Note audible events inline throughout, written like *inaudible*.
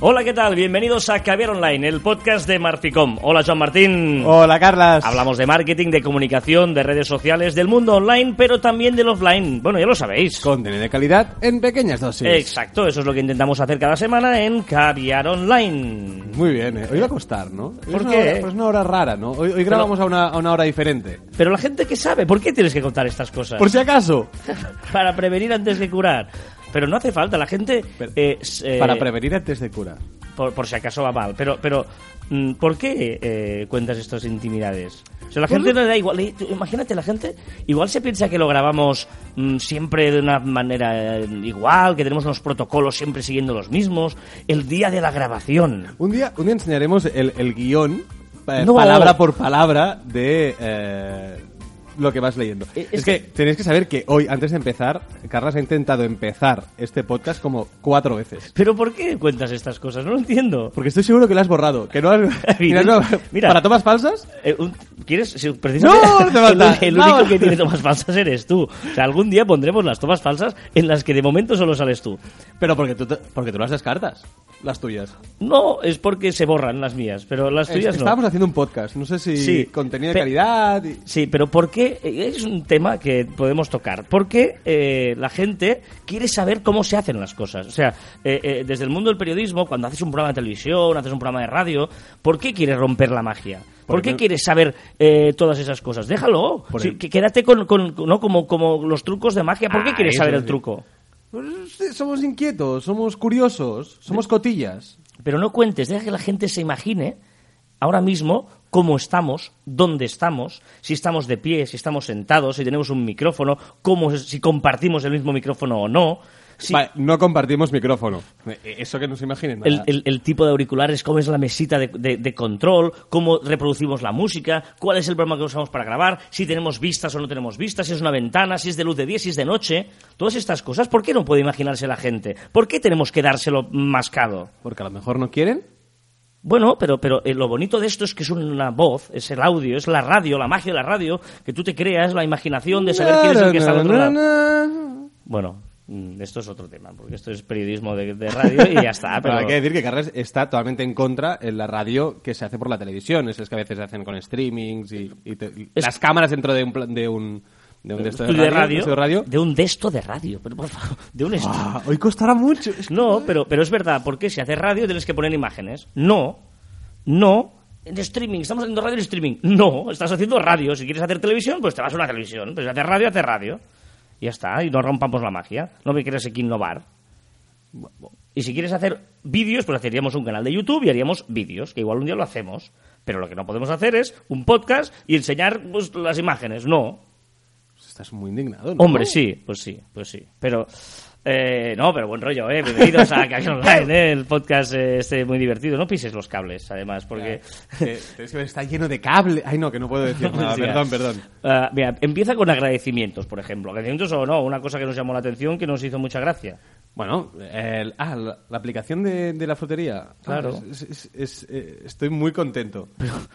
Hola, ¿qué tal? Bienvenidos a Caviar Online, el podcast de Marficom. Hola, Joan Martín. Hola, Carlas. Hablamos de marketing, de comunicación, de redes sociales, del mundo online, pero también del offline. Bueno, ya lo sabéis. Contenido de calidad en pequeñas dosis. Exacto, eso es lo que intentamos hacer cada semana en Caviar Online. Muy bien, eh. hoy va a costar, ¿no? Hoy ¿Por es qué? hora- pues una hora rara, ¿no? Hoy, hoy grabamos a, una, a una hora diferente. Pero la gente que sabe, ¿por qué tienes que contar estas cosas? Por si acaso. *laughs* Para prevenir antes de curar. Pero no hace falta, la gente... Pero- eh, eh, Para prevenir antes de curar. por, por si acaso va mal. Pero, pero mm, ¿por qué eh, cuentas estas intimidades? O sea, la gente no le da igual. Imagínate, la gente igual se piensa que lo grabamos mm, siempre de una manera eh, igual, que tenemos unos protocolos siempre siguiendo los mismos. El día de la grabación. Un día, un día enseñaremos el, el guion, eh, No. palabra por palabra, de eh, lo que vas leyendo. Eh, Es, es que, que- tenéis que saber que hoy, antes de empezar, Carlas ha intentado empezar este podcast como cuatro veces. ¿Pero por qué cuentas estas cosas? No lo entiendo. Porque estoy seguro que lo has borrado. Que no has... *laughs* Mira, Mira. ¿Para tomas falsas? Eh, un- ¿Quieres? si precisamente No, no hace *laughs* falta. el, el No. único que tiene tomas falsas eres tú. O sea, algún día pondremos las tomas falsas en las que de momento solo sales tú. Pero porque tú, te- porque tú las descartas. Las tuyas. No, es porque se borran las mías, pero las tuyas no. Estábamos haciendo un podcast. No sé si Sí. contenido de calidad. y- Sí, pero ¿por qué? Es un tema que podemos tocar. ¿Por qué eh, la gente quiere saber cómo se hacen las cosas? O sea, eh, eh, desde el mundo del periodismo, cuando haces un programa de televisión, haces un programa de radio, ¿por qué quieres romper la magia? ¿Por qué Porque- quieres saber eh, todas esas cosas? Déjalo. Sí, que- quédate con, con- ¿no? como, como los trucos de magia. ¿Por qué Ah, quieres saber el truco? Pues, somos inquietos, somos curiosos, somos cotillas. Pero no cuentes, deja que la gente se imagine ahora mismo cómo estamos, dónde estamos, si estamos de pie, si estamos sentados, si tenemos un micrófono, cómo, si compartimos el mismo micrófono o no. Vale, no compartimos micrófono. Eh, Eso que no se imaginen. el- el tipo de auriculares, cómo es la mesita de, de- de control, cómo reproducimos la música, cuál es el programa que usamos para grabar, si tenemos vistas o no tenemos vistas, si es una ventana, si es de luz de día, si es de noche. Todas estas cosas, ¿por qué no puede imaginarse la gente? ¿Por qué tenemos que dárselo mascado? Porque a lo mejor no quieren. Bueno, pero, pero eh, lo bonito de esto es que es una voz, es el audio, es la radio, la magia de la radio, que tú te creas, la imaginación de saber quién es el que está al otro lado. Bueno, mm, esto es otro tema, porque esto es periodismo de, de radio y ya está. Pero *laughs* Pero hay que decir que Carles está totalmente en contra en la radio que se hace por la televisión. Es que a veces se hacen con streamings y, y te- Es- las cámaras dentro de un, de un, de un de esto de radio, de radio. de un de esto de radio, pero por favor, de un. Ah, hoy costará mucho. Es que- No, pero, pero es verdad, porque si haces radio tienes que poner imágenes. No, no. En streaming, estamos haciendo radio en streaming. No, estás haciendo radio. Si quieres hacer televisión, pues te vas a una televisión. Pero si haces radio, haces radio. Y ya está, y no rompamos la magia. No me quieres aquí innovar. Y si quieres hacer vídeos, pues haríamos un canal de YouTube y haríamos vídeos, que igual un día lo hacemos. Pero lo que no podemos hacer es un podcast y enseñar pues, las imágenes. No. Estás muy indignado, ¿no? Hombre, sí, pues sí, pues sí. Pero, eh, no, pero buen rollo, ¿eh? Bienvenidos a Caviar Online, *laughs* ¿eh? El podcast eh, este muy divertido. No pises los cables, además, porque... Eh, es que está lleno de cable. Ay, no, que no puedo decir *laughs* nada. Sí, perdón, perdón. Ah, mira, empieza con agradecimientos, por ejemplo. Agradecimientos o no, una cosa que nos llamó la atención, que nos hizo mucha gracia. Bueno, el- ah, la, la aplicación de, de la frutería. Claro. Es- es- es- eh, estoy muy contento.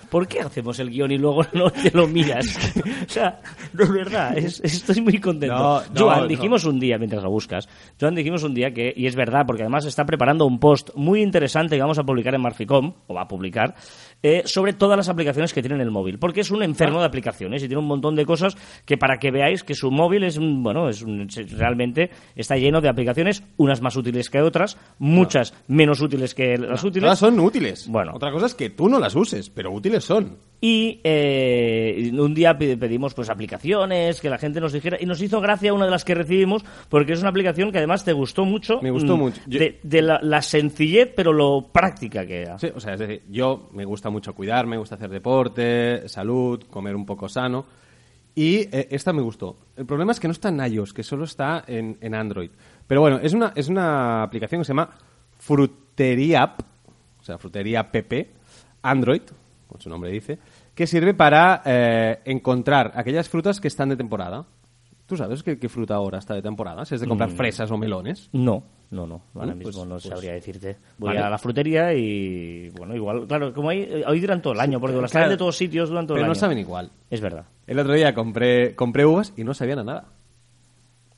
¿Por qué hacemos el guion y luego *laughs* no te lo miras? *laughs* o sea, no es verdad, es- estoy muy contento. No, no, Joan, no. dijimos un día, mientras lo buscas, Joan, dijimos un día que, y es verdad, porque además está preparando un post muy interesante que vamos a publicar en Marficom, o va a publicar, eh, sobre todas las aplicaciones que tiene en el móvil, porque es un enfermo de aplicaciones y tiene un montón de cosas que para que veáis que su móvil es, bueno, es un- realmente está lleno de aplicaciones, unas más útiles que otras, muchas menos útiles que las útiles. Todas son útiles. Bueno. Otra cosa es que tú no las uses, pero útiles son. Y eh, un día pe- pedimos pues aplicaciones, que la gente nos dijera, y nos hizo gracia una de las que recibimos, porque es una aplicación que además te gustó mucho. Me gustó mm, mucho. Yo- De, de la, la sencillez, pero lo práctica que era. Sí, o sea, es decir, yo me gusta mucho cuidar, me gusta hacer deporte, salud, comer un poco sano. Y eh, esta me gustó. El problema es que no está en iOS, que solo está en, en Android. Pero bueno, es una, es una aplicación que se llama Frutería App, o sea, Frutería app Android, como su nombre dice, que sirve para eh, encontrar aquellas frutas que están de temporada. ¿Tú sabes qué, qué fruta ahora está de temporada? Si es de comprar fresas o melones. No, no, no. Ahora Bueno, mismo pues- no pues- sabría decirte. Voy Vale. a la frutería y, bueno, igual, claro, como hay, hoy duran todo el año, porque las claro. traen de todos sitios duran todo Pero el no año. saben igual. Es verdad. El otro día compré, compré uvas y no sabían a nada.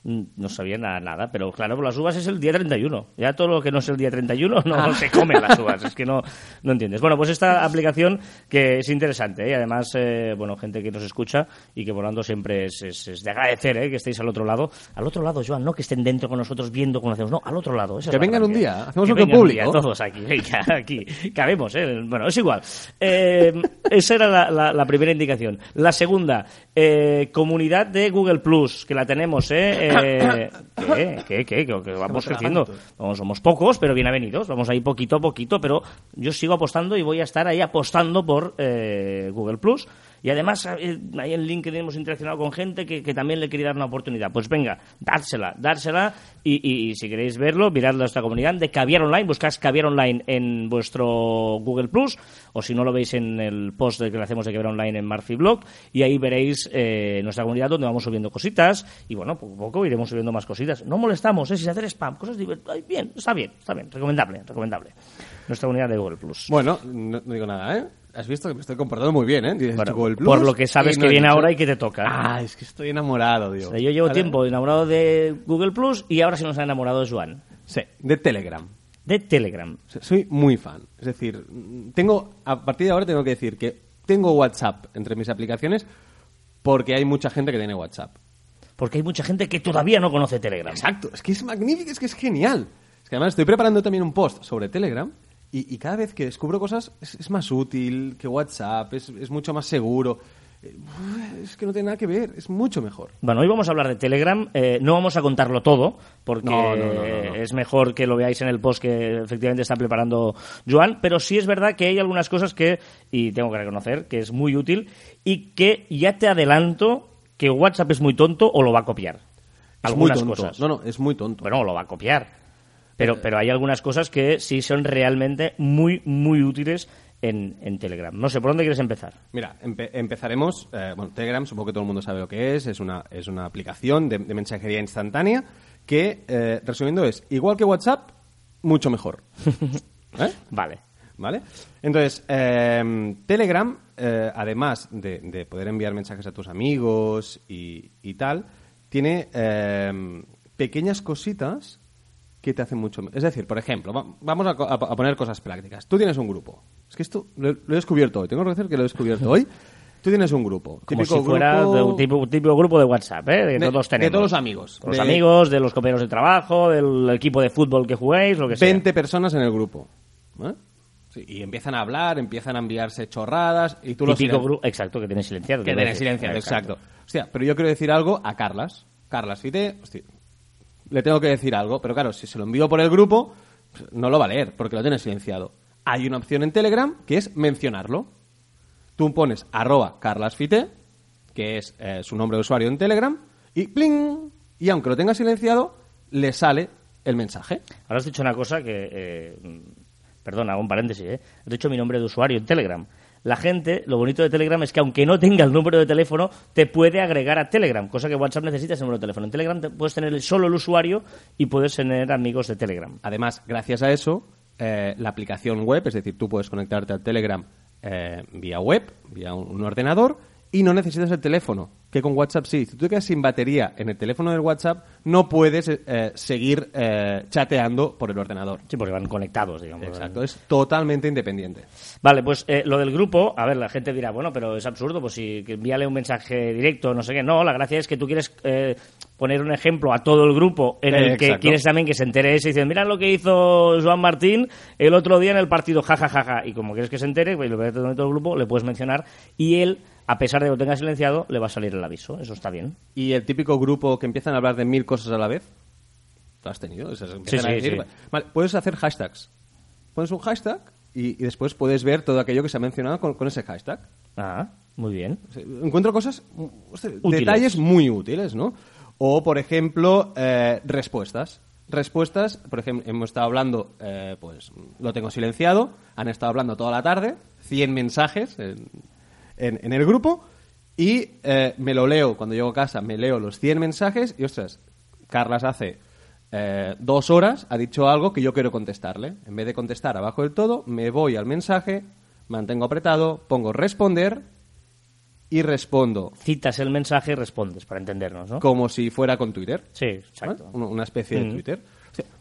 Mm, no sabía nada, nada. Pero claro, las uvas es el día 31. Ya todo lo que no es el día 31 no se come las uvas. Es que no, no entiendes. Bueno, pues esta aplicación que es interesante ¿eh? y además, eh, bueno, gente que nos escucha y que volando siempre es, es- es de agradecer ¿eh? que estéis al otro lado. Al otro lado, Joan, no que estén dentro con nosotros viendo cómo hacemos. No, al otro lado. esa es Que la vengan un día, hacemos Que un público. día, todos aquí, venga, aquí. Cabemos, ¿eh? Bueno, es igual. Eh, esa era la, la- la primera indicación. La segunda, eh, comunidad de Google Plus, que la tenemos, ¿eh? Eh ¿Qué? ¿Qué? ¿Qué? Que, que vamos creciendo. Vamos, somos pocos, pero bien avenidos. Vamos ahí poquito a poquito, pero yo sigo apostando y voy a estar ahí apostando por eh, Google Plus. Y además, eh, ahí en LinkedIn hemos interaccionado con gente que, que también le quería dar una oportunidad. Pues venga, dársela, dársela. Y, si queréis verlo, mirad nuestra comunidad de Caviar Online. Buscáis Caviar Online en vuestro Google Plus. O si no lo veis en el post que le hacemos de Caviar Online en Marfi Blog. Y ahí veréis eh, nuestra comunidad donde vamos subiendo cositas. Y bueno, poco a poco iremos subiendo más cositas. No molestamos, ¿eh? sin hacer spam. Cosas divertidas. Bien, está bien, está bien. Recomendable, recomendable. Nuestra comunidad de Google Plus. Bueno, no, no digo nada, ¿eh? Has visto que me estoy comportando muy bien, ¿eh? Dices, Bueno, Google Plus, por lo que sabes que no viene dicho- ahora y que te toca. Ah, es que estoy enamorado, digo. O sea, yo llevo Vale. tiempo enamorado de Google Plus y ahora se nos ha enamorado de Joan. Sí, de Telegram. De Telegram. Soy muy fan. Es decir, tengo a partir de ahora tengo que decir que tengo WhatsApp entre mis aplicaciones porque hay mucha gente que tiene WhatsApp. Porque hay mucha gente que todavía no conoce Telegram. Exacto, es que es magnífico, es que es genial. Es que además estoy preparando también un post sobre Telegram y, y cada vez que descubro cosas es, es más útil que WhatsApp, es, es mucho más seguro. Eh, Es que no tiene nada que ver, es mucho mejor. Bueno, hoy vamos a hablar de Telegram. Eh, no vamos a contarlo todo, porque No, no, no, no, no. es mejor que lo veáis en el post que efectivamente está preparando Joan. Pero sí es verdad que hay algunas cosas que, y tengo que reconocer, que es muy útil y que ya te adelanto que WhatsApp es muy tonto o lo va a copiar. Es muy Algunas tonto. cosas. No, no, es muy tonto. Bueno, lo va a copiar. Pero, pero hay algunas cosas que sí son realmente muy, muy útiles en, en Telegram. No sé, ¿por dónde quieres empezar? Mira, empe- empezaremos. eh, bueno, Telegram, supongo que todo el mundo sabe lo que es. Es una, es una aplicación de, de mensajería instantánea que, eh, resumiendo, es igual que WhatsApp, mucho mejor. *laughs* ¿Eh? Vale. ¿Vale? Entonces, eh, Telegram, eh, además de, de poder enviar mensajes a tus amigos y, y tal, tiene eh, pequeñas cositas que te hacen mucho... Es decir, por ejemplo, va- vamos a, a- a poner cosas prácticas. Tú tienes un grupo. Es que esto lo, lo he descubierto hoy. Tengo que decir que lo he descubierto hoy. Tú tienes un grupo. Como Típico si fuera grupo- de un tipo, un típico grupo de WhatsApp, ¿eh? De que De- todos de tenemos. todos los amigos. Con los De- amigos, de los compañeros de trabajo, del equipo de fútbol que juguéis, lo que sea. 20 personas en el grupo. ¿eh? Sí, y empiezan a hablar, empiezan a enviarse chorradas y tú lo Típico grupo, exacto, que tiene silenciado. Que quiero tiene decir. silenciado, exacto. Hostia, pero yo quiero decir algo a Carlas. Carlas, Fite, hostia, le tengo que decir algo, pero claro, si se lo envío por el grupo, no lo va a leer, porque lo tiene silenciado. Hay una opción en Telegram que es mencionarlo. Tú pones arroba carlasfite, que es eh, su nombre de usuario en Telegram, y pling, y aunque lo tenga silenciado, le sale el mensaje. Ahora has dicho una cosa que... eh, perdona, un paréntesis, ¿eh? Has dicho mi nombre de usuario en Telegram. La gente, lo bonito de Telegram es que aunque no tenga el número de teléfono, te puede agregar a Telegram, cosa que WhatsApp necesita ese número de teléfono. En Telegram te- puedes tener solo el usuario y puedes tener amigos de Telegram. Además, gracias a eso, eh, la aplicación web, es decir, tú puedes conectarte al Telegram eh, vía web, vía un ordenador, y no necesitas el teléfono, que con WhatsApp sí. Si tú te quedas sin batería en el teléfono del WhatsApp, no puedes eh, seguir eh, chateando por el ordenador. Sí, porque van conectados, digamos. Exacto, es totalmente independiente. Vale, pues eh, lo del grupo, a ver, la gente dirá, bueno, pero es absurdo, pues si envíale un mensaje directo, no sé qué. No, la gracia es que tú quieres eh, poner un ejemplo a todo el grupo en el Eh, que exacto. quieres también que se entere ese y dicen, mira lo que hizo Joan Martín el otro día en el partido, jajajaja. Ja, ja, ja". Y como quieres que se entere, pues lo ves todo el grupo, le puedes mencionar y él, a pesar de que lo tenga silenciado, le va a salir el aviso. Eso está bien. Y el típico grupo que empiezan a hablar de mil cosas a la vez, ¿lo has tenido? Sí, a decir- sí. Vale, puedes hacer hashtags. Pones un hashtag y, y después puedes ver todo aquello que se ha mencionado con- con ese hashtag. Ah, muy bien. Encuentro cosas, hostia, detalles muy útiles, ¿no? O, por ejemplo, eh, respuestas. Respuestas, por ejemplo, hemos estado hablando, eh, pues lo tengo silenciado, han estado hablando toda la tarde, 100 mensajes en, en- en el grupo, y eh, me lo leo, cuando llego a casa, me leo los 100 mensajes, y ostras, Carlas hace eh, dos horas ha dicho algo que yo quiero contestarle. En vez de contestar abajo del todo, me voy al mensaje, mantengo apretado, pongo responder y respondo Citas el mensaje y respondes, para entendernos, ¿no? como si fuera con Twitter. Sí, exacto. Una, una especie de Mm. Twitter.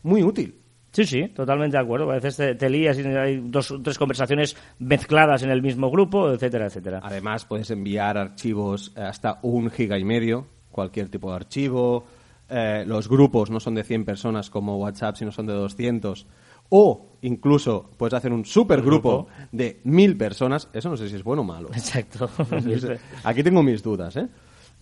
Muy útil. Sí, sí, totalmente de acuerdo. A veces te, te lías y hay dos o tres conversaciones mezcladas en el mismo grupo, etcétera, etcétera. Además, puedes enviar archivos hasta un giga y medio, cualquier tipo de archivo. Eh, los grupos no son de 100 personas como WhatsApp, sino son de 200. O incluso puedes hacer un supergrupo grupo. de 1000 personas. Eso no sé si es bueno o malo. Exacto. *laughs* Aquí tengo mis dudas, ¿eh?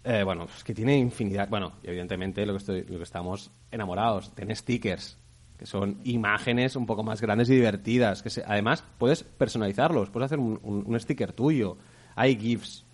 Eh, bueno, es que tiene infinidad. Bueno, evidentemente lo que, estoy, lo que estamos enamorados. Tiene stickers, que son imágenes un poco más grandes y divertidas. que se- Además, puedes personalizarlos. Puedes hacer un, un- un sticker tuyo. Hay GIFs.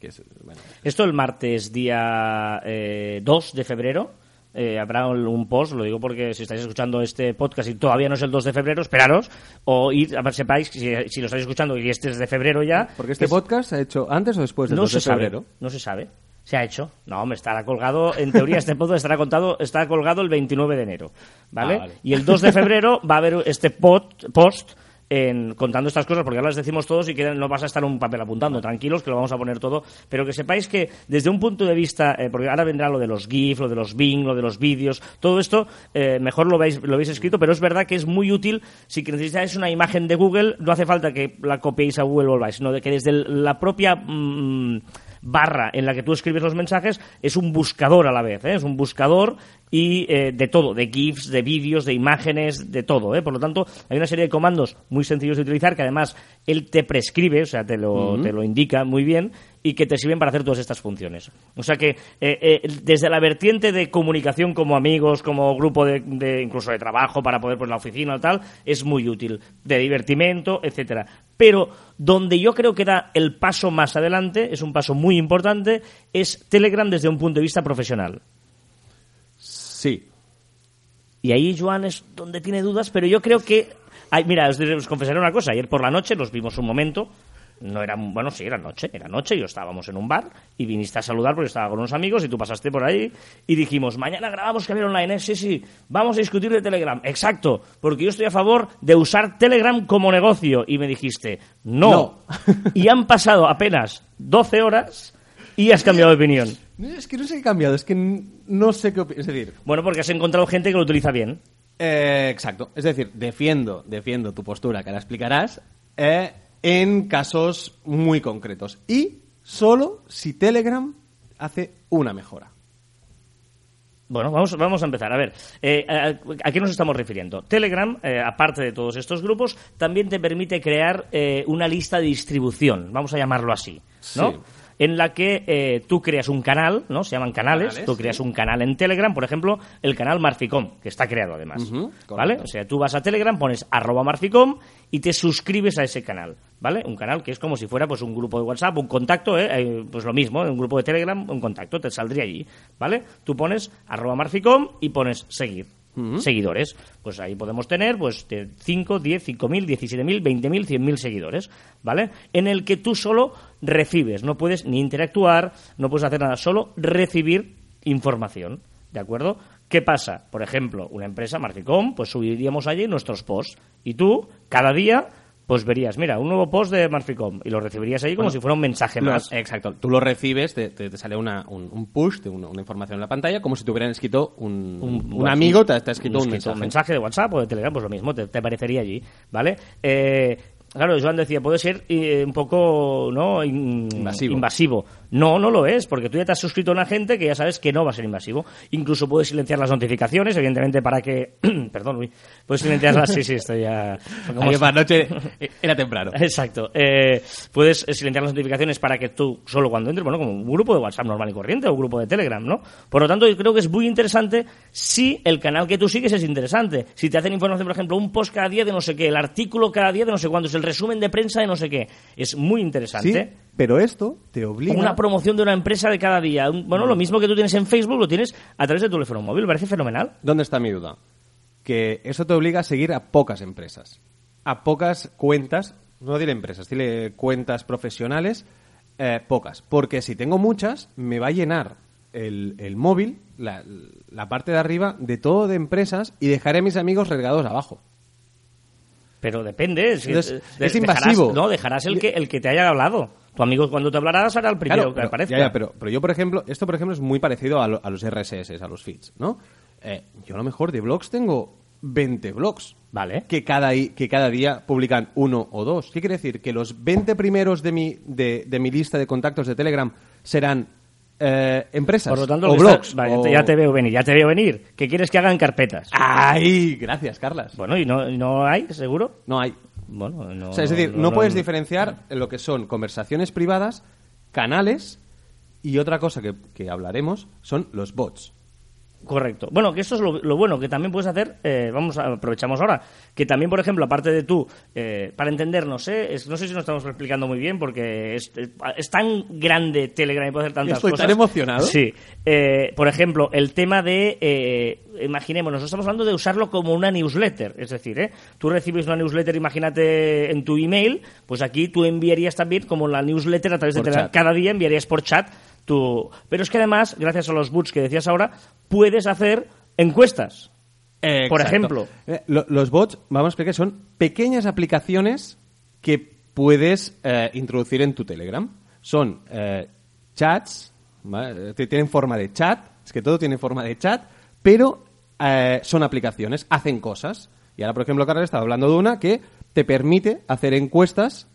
Que es, bueno, Esto el martes día eh, 2 de febrero. eh, habrá un post, lo digo porque si estáis escuchando este podcast y todavía no es el 2 de febrero, esperaros, o ir, a ver, sepáis, si, si lo estáis escuchando y este es de febrero ya, porque este es- podcast se ha hecho antes o después del no 2 se de sabe, febrero. no se sabe. Se ha hecho. No, me estará colgado. En teoría, este podcast estará contado, está colgado el 29 de enero. ¿vale? Ah, vale. Y el 2 de febrero va a haber este post en, contando estas cosas, porque ahora las decimos todos y que no vas a estar un papel apuntando. Tranquilos, que lo vamos a poner todo. Pero que sepáis que desde un punto de vista, eh, porque ahora vendrá lo de los GIF, lo de los Bing, lo de los vídeos, todo esto, eh, mejor lo veis, lo veis escrito, pero es verdad que es muy útil si que necesitáis una imagen de Google, no hace falta que la copiéis a Google o volváis, sino de que desde la propia mm, barra en la que tú escribes los mensajes es un buscador a la vez, ¿eh? es un buscador y eh, de todo, de GIFs, de vídeos, de imágenes, de todo. ¿eh? Por lo tanto, hay una serie de comandos muy sencillos de utilizar que además él te prescribe, o sea, te lo, te lo indica muy bien y que te sirven para hacer todas estas funciones. O sea que eh, eh, desde la vertiente de comunicación como amigos, como grupo de, de- incluso de trabajo para poder pues la oficina o tal, es muy útil, de divertimento, etcétera. Pero donde yo creo que da el paso más adelante, es un paso muy importante, es Telegram desde un punto de vista profesional. Sí. Y ahí Joan es donde tiene dudas, pero yo creo que... Ay, mira, os, os confesaré una cosa. Ayer por la noche los vimos un momento. No era... Bueno, sí, era noche. Era noche. Yo estábamos en un bar y viniste a saludar porque estaba con unos amigos y tú pasaste por ahí y dijimos, mañana grabamos que había online. ¿eh? Sí, sí. Vamos a discutir de Telegram. Exacto. Porque yo estoy a favor de usar Telegram como negocio. Y me dijiste, no. No. y han pasado apenas 12 horas y has cambiado de opinión. Es que no sé qué he cambiado, es que no sé qué opi- Es decir, Bueno, porque has encontrado gente que lo utiliza bien. Eh, exacto. Es decir, defiendo, defiendo tu postura, que la explicarás, eh, en casos muy concretos. Y solo si Telegram hace una mejora. Bueno, vamos, vamos a empezar. A ver, eh, a, a qué nos estamos refiriendo? Telegram, eh, aparte de todos estos grupos, también te permite crear eh, una lista de distribución, vamos a llamarlo así, ¿no? Sí. En la que eh, tú creas un canal, ¿no? Se llaman canales. Canales, tú creas sí. un canal en Telegram, por ejemplo, el canal Marficom, que está creado además. ¿Vale? O sea, tú vas a Telegram, pones arroba Marficom y te suscribes a ese canal, ¿vale? Un canal que es como si fuera pues un grupo de WhatsApp, un contacto, ¿eh? Eh, pues lo mismo, un grupo de Telegram, un contacto, te saldría allí, ¿vale? Tú pones arroba Marficom y pones seguir. Seguidores. Pues ahí podemos tener pues de 5, 10, 5 mil, 17 mil, 20 mil, 100 mil seguidores, ¿vale? En el que tú solo recibes, no puedes ni interactuar, no puedes hacer nada, solo recibir información, ¿de acuerdo? ¿Qué pasa? Por ejemplo, una empresa, Marficom, pues subiríamos allí nuestros posts y tú, cada día, pues verías, mira, un nuevo post de Marficom y lo recibirías ahí como Bueno, si fuera un mensaje más. exacto. Tú lo recibes, te, te- te sale una, un, un push de una, una información en la pantalla, como si te hubieran escrito un, un, amigo, te, te ha escrito un, escrito mensaje. de WhatsApp o de Telegram, pues lo mismo, te, te aparecería allí, ¿vale? Eh, claro, Joan decía, puede ser eh, un poco ¿no? In- Invasivo. invasivo. No, no lo es, porque tú ya te has suscrito a una gente que ya sabes que no va a ser invasivo. Incluso puedes silenciar las notificaciones, evidentemente, para que... *clears throat* Perdón, uy. Puedes silenciarlas, sí, sí, estoy ya... *laughs* como- Ayer la noche era temprano. Exacto. Eh, puedes eh, silenciar las notificaciones para que tú, solo cuando entres, bueno, como un grupo de WhatsApp normal y corriente o un grupo de Telegram, ¿no? Por lo tanto, yo creo que es muy interesante si el canal que tú sigues es interesante. Si te hacen información, por ejemplo, un post cada día de no sé qué, el artículo cada día de no sé cuántos, el resumen de prensa de no sé qué. Es muy Sí, interesante. Pero esto te obliga... Una promoción de una empresa de cada día. Un- Bueno, lo mismo que tú tienes en Facebook, lo tienes a través de tu teléfono móvil. Me parece fenomenal. ¿Dónde está mi duda? Que eso te obliga a seguir a pocas empresas, a pocas cuentas, no diré empresas, dile cuentas profesionales, eh, pocas. Porque si tengo muchas, me va a llenar el, el móvil, la, la parte de arriba, de todo de empresas y dejaré a mis amigos regados abajo. Pero depende. Entonces, de- es dejarás- invasivo. no, dejarás el que, el que te haya hablado. Tu amigo cuando te hablará será el primero Claro, que pero, aparezca. ya, ya, pero, pero yo, por ejemplo, esto, por ejemplo, es muy parecido a, lo- a los RSS, a los feeds, ¿no? Eh, yo a lo mejor de blogs tengo 20 blogs. Vale. Que cada, que cada día publican uno o dos. ¿Qué quiere decir? Que los 20 primeros de mi, de, de mi lista de contactos de Telegram serán eh, empresas Por lo tanto, o blogs. está- vale, o- ya te veo venir, ya te veo venir. ¿Qué quieres que hagan carpetas? ¡Ay! Gracias, Carlas. Bueno, ¿y no, y no hay, seguro? No hay. Bueno, no, O sea, es decir, no, no- puedes diferenciar en lo que son conversaciones privadas, canales y otra cosa que, que hablaremos son los bots. Correcto. Bueno, que esto es lo, lo bueno que también puedes hacer, eh, vamos, a- aprovechamos ahora, que también, por ejemplo, aparte de tú, eh, para entendernos, ¿eh? Es- no sé si nos estamos explicando muy bien porque es, es- tan grande Telegram y puede hacer tantas Estoy cosas. tan emocionado. Sí. Eh, por ejemplo, el tema de, eh, imaginémonos, estamos hablando de usarlo como una newsletter, es decir, ¿eh? tú recibes una newsletter, imagínate en tu email, pues aquí tú enviarías también como la newsletter a través Por de Telegram. chat. Cada día enviarías por chat tu... Pero es que además, gracias a los boots que decías ahora, puedes hacer encuestas. Por Exacto. ejemplo. Eh, lo- los bots, vamos a explicar, son pequeñas aplicaciones que puedes eh, introducir en tu Telegram. Son eh, chats, tienen forma de chat, es que todo tiene forma de chat, pero eh, son aplicaciones, hacen cosas. Y ahora, por ejemplo, Carlos estaba hablando de una que te permite hacer encuestas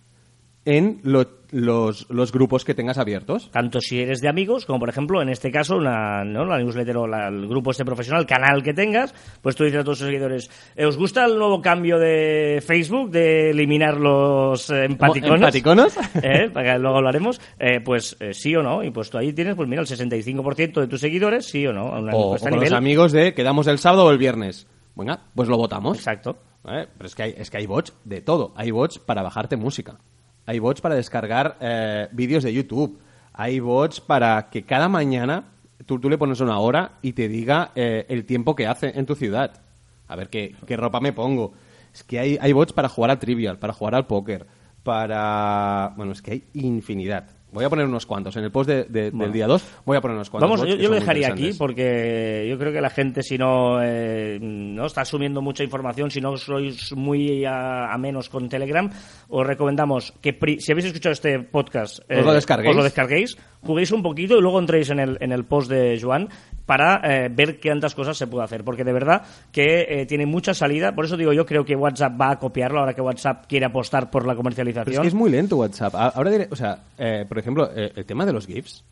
en lo- los, los grupos que tengas abiertos. Tanto si eres de amigos, como por ejemplo, en este caso, una, ¿no? la newsletter o la- el grupo este profesional, el canal que tengas, pues tú dices a todos tus seguidores, "¿Eh, ¿os gusta el nuevo cambio de Facebook de eliminar los eh, empaticonos? ¿Empaticonos? *laughs* ¿Eh? Para que luego hablaremos. Eh, pues sí o no. Y pues tú ahí tienes, pues mira, el 65% de tus seguidores, sí o no. Una O, con los amigos de quedamos el sábado o el viernes. Venga, pues lo votamos. Exacto. Pero es que, hay, es que hay bots de todo. Hay bots para bajarte música. Hay bots para descargar eh, vídeos de YouTube. Hay bots para que cada mañana tú, tú le pones una hora y te diga eh, el tiempo que hace en tu ciudad. A ver qué, qué ropa me pongo. Es que hay, hay bots para jugar al trivial, para jugar al póker, para... Bueno, es que hay infinidad. Voy a poner unos cuantos. En el post de- de- Bueno. del día 2 voy a poner unos cuantos. Vamos, yo, lo dejaría aquí porque yo creo que la gente, si no, eh, no está asumiendo mucha información, si no sois muy a, a menos con Telegram, os recomendamos que pri- si habéis escuchado este podcast, eh, Os lo descarguéis. os lo descarguéis, juguéis un poquito y luego entréis en el, en el post de Joan para eh, ver qué tantas cosas se puede hacer. Porque de verdad que eh, tiene mucha salida. Por eso digo, yo creo que WhatsApp va a copiarlo ahora que WhatsApp quiere apostar por la comercialización. Pero es que es muy lento WhatsApp. Ahora diré, o sea, eh, por ejemplo, eh, el tema de los GIFs,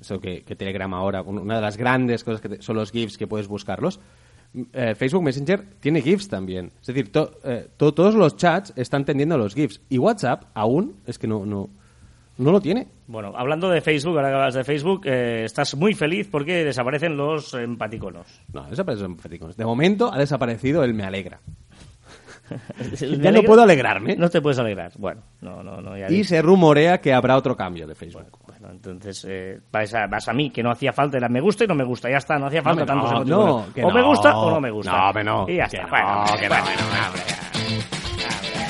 eso que, que Telegram ahora, un- una de las grandes cosas que te- son los GIFs que puedes buscarlos. mm, eh, Facebook Messenger tiene GIFs también. Es decir, to- eh, to- todos los chats están tendiendo a los GIFs. Y WhatsApp aún es que no, no, no lo tiene. Bueno, hablando de Facebook, ahora que hablas de Facebook, eh, estás muy feliz porque desaparecen los empaticonos. No, desaparecen feticones. De momento ha desaparecido el me alegra. *laughs* ¿Me Ya no puedo alegrarme. No te puedes alegrar. Bueno, no, no, no. Ya Y digo. se rumorea que habrá otro cambio de Facebook. Bueno, entonces eh, vas, a, vas a mí, que no hacía falta, era me gusta y no me gusta, ya está, no hacía falta No, tantos no, emoticonos. no, que o me gusta o no me gusta. No, no, Y ya está. no, bueno, que no, bueno, no. hombre,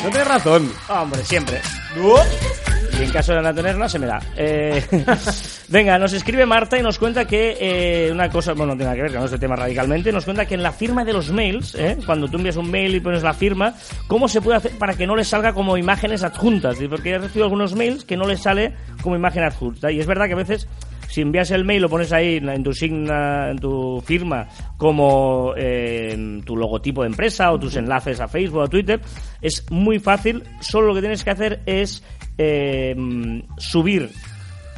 No tienes razón. Hombre, siempre. Y en caso de no tenerla, se me da. Eh, *laughs* venga, nos escribe Marta y nos cuenta que eh, una cosa, bueno, no tiene nada que ver con este tema radicalmente, nos cuenta que en la firma de los mails, eh, cuando tú envías un mail y pones la firma, ¿cómo se puede hacer para que no le salga como imágenes adjuntas? Porque he recibido algunos mails que no le sale como imagen adjunta. Y es verdad que a veces si envías el mail lo pones ahí en tu signa, en tu firma como eh, tu logotipo de empresa o tus enlaces a Facebook o a Twitter, es muy fácil. Solo lo que tienes que hacer es eh, subir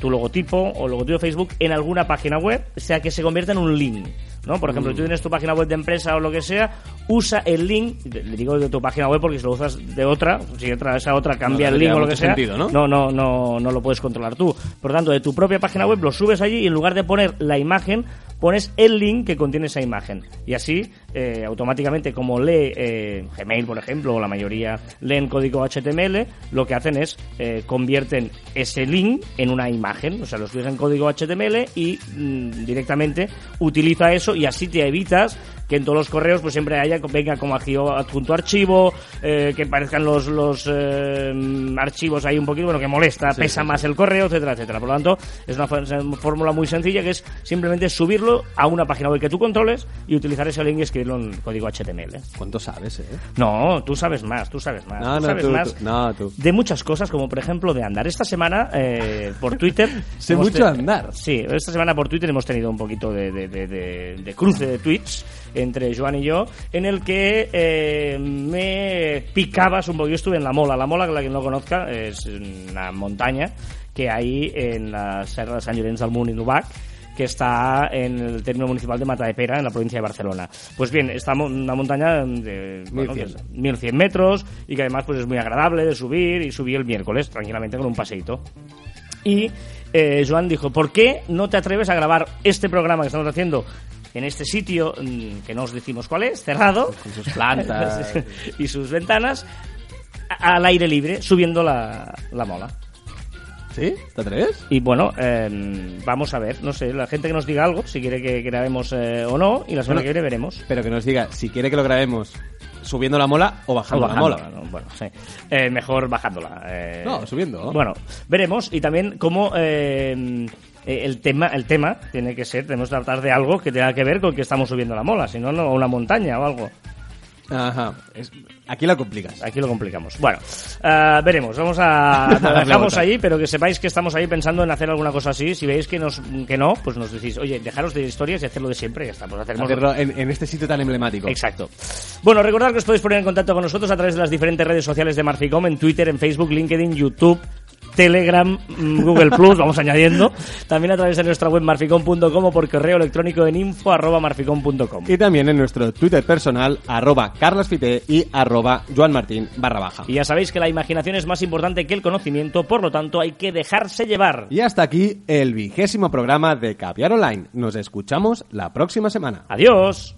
tu logotipo o logotipo de Facebook en alguna página web, sea que se convierta en un link. ¿no? Por ejemplo, si tú tienes tu página web de empresa o lo que sea, usa el link, le digo de tu página web porque si lo usas de otra, si otra, esa otra cambia No el link o lo que sea, sentido, ¿no? no, no, no, no lo puedes controlar tú. Por lo tanto, de tu propia página web lo subes allí y en lugar de poner la imagen, pones el link que contiene esa imagen. Y así, eh, automáticamente, como lee eh, Gmail, por ejemplo, o la mayoría leen código HTML, lo que hacen es eh, convierten ese link en una imagen. O sea, lo escribes en código HTML y mm, directamente utiliza eso y así te evitas que en todos los correos pues siempre haya venga como adjunto archivo eh, que parezcan los los eh, archivos ahí un poquito bueno que molesta pesa más el correo etcétera etcétera. Por lo tanto es una fó- fórmula muy sencilla que es simplemente subirlo a una página web que tú controles y utilizar ese link y escribir escribirlo en código HTML. ¿Cuánto sabes, eh? No, tú sabes más, tú sabes más. No, tú no, sabes tú, más tú, no, tú. de muchas cosas, como por ejemplo de andar. Esta semana, eh, por Twitter... *laughs* Sé mucho te- andar. Sí, esta semana por Twitter hemos tenido un poquito de, de- de- de- cruce de tweets entre Joan y yo, en el que eh, me picabas un poco. Yo estuve en La Mola. La Mola, que la que no conozca, es una montaña que hay en la Serra de Sant Llorenç del Munt i Nubac, que está en el término municipal de Matadepera, en la provincia de Barcelona. Pues bien, está una montaña de bueno, 1100. que es 1100 metros y que además pues es muy agradable de subir y subí el miércoles tranquilamente con un paseíto. Y eh, Joan dijo, ¿por qué no te atreves a grabar este programa que estamos haciendo en este sitio mm, que no os decimos cuál es, cerrado, *laughs* Con sus plantas. *laughs* y sus ventanas, al aire libre, subiendo la, la mola? ¿Sí? ¿Te atreves? Y bueno, eh, vamos a ver, no sé, la gente que nos diga algo, si quiere que grabemos eh, o no, y la semana Bueno, que viene veremos. Pero que nos diga si quiere que lo grabemos subiendo la mola o bajando, O la mola. Bueno, sí. Eh, mejor bajándola. eh. No, subiendo. Bueno, veremos. Y también cómo eh, eh, el tema el tema tiene que ser, tenemos que tratar de algo que tenga que ver con que estamos subiendo la mola, si no, no, una montaña o algo. Ajá. Es- aquí la complicas. Aquí lo complicamos. Bueno, eh, veremos. Vamos a... *laughs* Lo dejamos ahí, pero que sepáis que estamos ahí pensando en hacer alguna cosa así. Si veis que, nos, que no, pues nos decís, oye, dejaros de historias y hacerlo de siempre. y Ya está, pues hacemos Hacerlo en, en este sitio tan emblemático. Exacto. Bueno, recordad que os podéis poner en contacto con nosotros a través de las diferentes redes sociales de Marficom, en Twitter, en Facebook, LinkedIn, YouTube, Telegram, mm, Google Plus, vamos añadiendo. También a través de nuestra web marficom.com o por correo electrónico en info arroba marficom.com. Y también en nuestro Twitter personal, arroba carlasfite y arroba joanmartin barra baja. Y ya sabéis que la imaginación es más importante que el conocimiento, por lo tanto hay que dejarse llevar. Y hasta aquí el vigésimo programa de Caviar Online. Nos escuchamos la próxima semana. Adiós.